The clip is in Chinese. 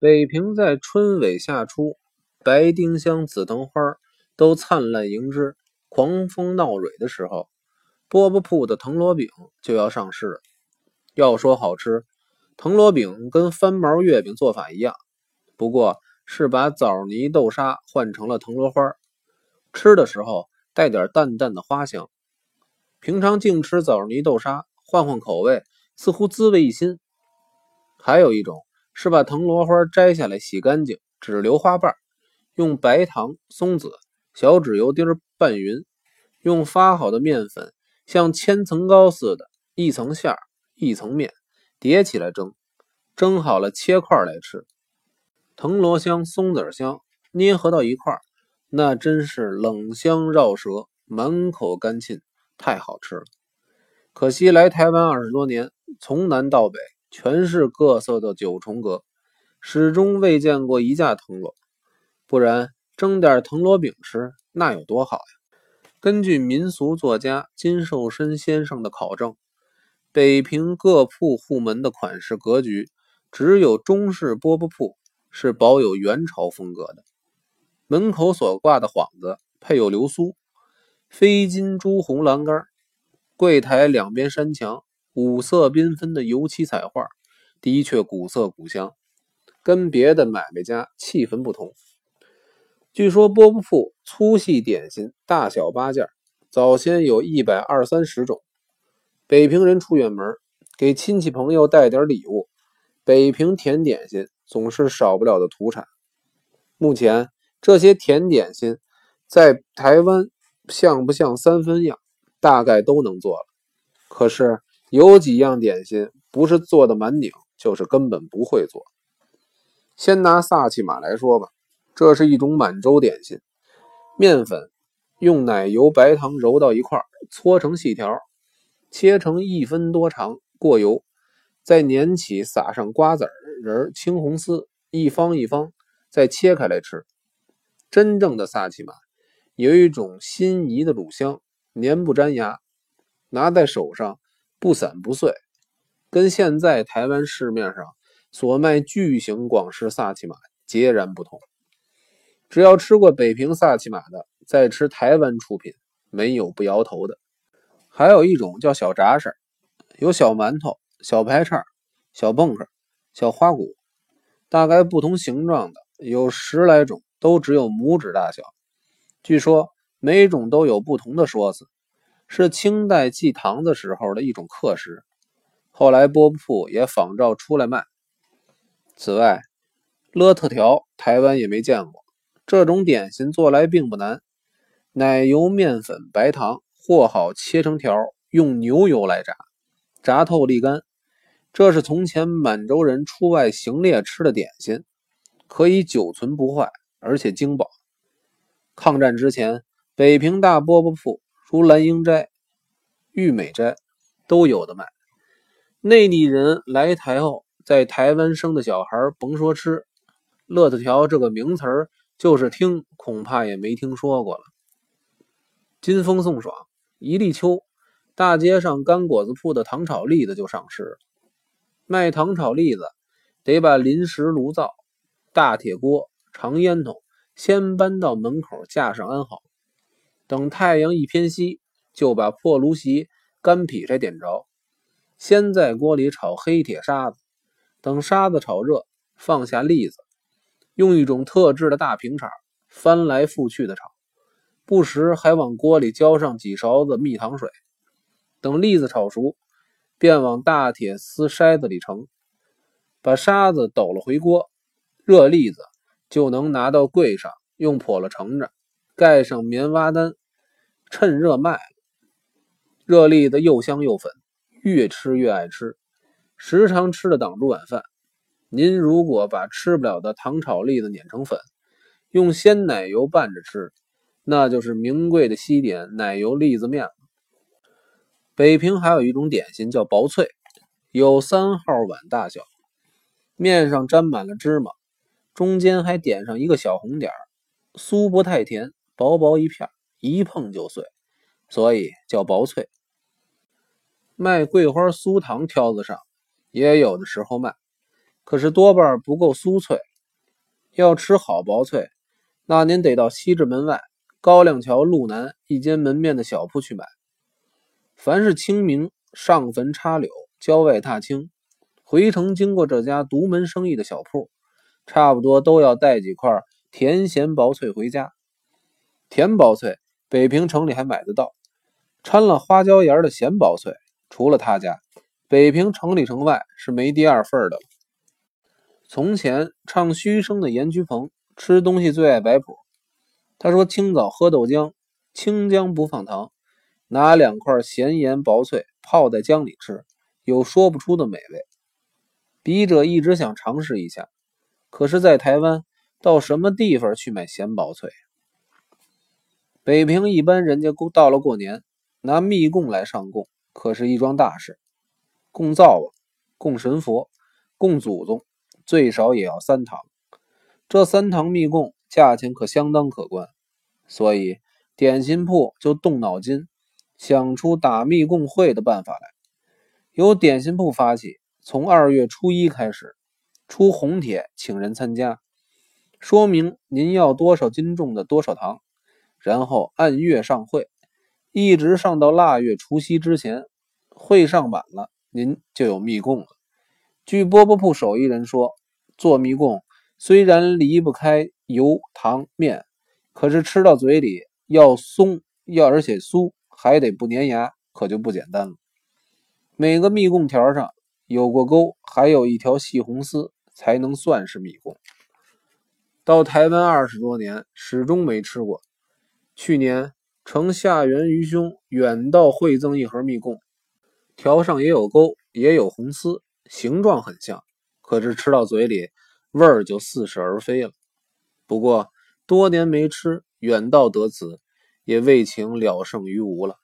北平在春尾夏初，白丁香、紫藤花都灿烂迎之，狂风闹蕊的时候，饽饽铺的藤萝饼就要上市了。要说好吃，藤萝饼跟翻毛月饼做法一样，不过是把枣泥豆沙换成了藤萝花，吃的时候带点淡淡的花香。平常净吃枣泥豆沙，换换口味，似乎滋味一新。还有一种。是把藤萝花摘下来洗干净，只留花瓣，用白糖、松子、小纸油丁拌匀，用发好的面粉像千层糕似的，一层馅儿一层面叠起来蒸，蒸好了切块来吃。藤萝香、松子香捏合到一块，那真是冷香绕舌，满口干沁，太好吃了。可惜来台湾二十多年，从南到北。全是各色的九重阁，始终未见过一架藤萝，不然蒸点藤萝饼吃，那有多好呀！根据民俗作家金寿申先生的考证，北平各铺户门的款式格局，只有中式饽饽铺是保有元朝风格的。门口所挂的幌子配有流苏，飞金朱红栏杆，柜台两边山墙。五色缤纷的油漆彩画，的确古色古香，跟别的买卖家气氛不同。据说波布铺粗细点心大小八件，早先有一百二三十种。北平人出远门，给亲戚朋友带点礼物，北平甜点心总是少不了的土产。目前这些甜点心在台湾像不像三分样，大概都能做了。可是。有几样点心不是做的满顶，就是根本不会做。先拿萨其马来说吧，这是一种满洲点心，面粉用奶油、白糖揉到一块，搓成细条，切成一分多长，过油，再捻起，撒上瓜子仁、青红丝，一方一方，再切开来吃。真正的萨其马有一种心仪的乳香，粘不粘牙，拿在手上。不散不碎，跟现在台湾市面上所卖巨型广式萨其马截然不同。只要吃过北平萨其马的，再吃台湾出品，没有不摇头的。还有一种叫小炸式，有小馒头、小排叉、小蹦克、小花鼓，大概不同形状的有十来种，都只有拇指大小。据说每种都有不同的说辞。是清代祭堂的时候的一种客食，后来饽饽铺也仿照出来卖。此外，勒特条台湾也没见过。这种点心做来并不难，奶油、面粉、白糖和好，切成条，用牛油来炸，炸透沥干。这是从前满洲人出外行猎吃的点心，可以久存不坏，而且精饱。抗战之前，北平大饽饽铺。如兰英斋、玉美斋都有的卖。内地人来台后，在台湾生的小孩甭说吃，乐特条这个名词儿，就是听恐怕也没听说过了。金风送爽，一立秋，大街上干果子铺的糖炒栗子就上市了。卖糖炒栗子，得把临时炉灶、大铁锅、长烟筒先搬到门口架上安好。等太阳一偏西，就把破炉席、干劈柴点着，先在锅里炒黑铁沙子，等沙子炒热，放下栗子，用一种特制的大平铲翻来覆去的炒，不时还往锅里浇上几勺子蜜糖水。等栗子炒熟，便往大铁丝筛子里盛，把沙子抖了回锅，热栗子就能拿到柜上，用笸箩盛着。盖上棉袜单，趁热卖。热栗子又香又粉，越吃越爱吃，时常吃了挡住晚饭。您如果把吃不了的糖炒栗子碾成粉，用鲜奶油拌着吃，那就是名贵的西点奶油栗子面了。北平还有一种点心叫薄脆，有三号碗大小，面上沾满了芝麻，中间还点上一个小红点儿，酥不太甜。薄薄一片，一碰就碎，所以叫薄脆。卖桂花酥糖挑子上也有的时候卖，可是多半不够酥脆，要吃好薄脆，那您得到西直门外高亮桥路南一间门面的小铺去买。凡是清明上坟插柳、郊外踏青，回城经过这家独门生意的小铺，差不多都要带几块甜咸薄脆回家。甜薄脆，北平城里还买得到，掺了花椒盐的咸薄脆，除了他家，北平城里城外是没第二份的了。从前唱虚声的严居鹏吃东西最爱摆谱，他说：“清早喝豆浆，清姜不放糖，拿两块咸盐薄脆泡在姜里吃，有说不出的美味。”笔者一直想尝试一下，可是，在台湾到什么地方去买咸薄脆？北平一般人家过到了过年，拿密供来上供，可是一桩大事，供灶王、供神佛、供祖宗。最少也要三堂，这三堂密供价钱可相当可观，所以点心铺就动脑筋，想出打密供会的办法来。由点心铺发起，从二月初一开始，出红帖请人参加，说明您要多少斤重的多少堂，然后按月上会，一直上到腊月除夕之前，会上满了，您就有密供了。据饽饽铺手艺人说。做蜜供虽然离不开油糖面，可是吃到嘴里要松，要而且酥，还得不粘牙，可就不简单了。每个蜜供条上有过钩，还有一条细红丝，才能算是蜜供。到台湾二十多年，始终没吃过。去年承夏元愚兄远道惠赠一盒蜜供，条上也有钩，也有红丝，形状很像。可是吃到嘴里，味儿就似是而非了。不过多年没吃，远道得此，也未请了胜于无了。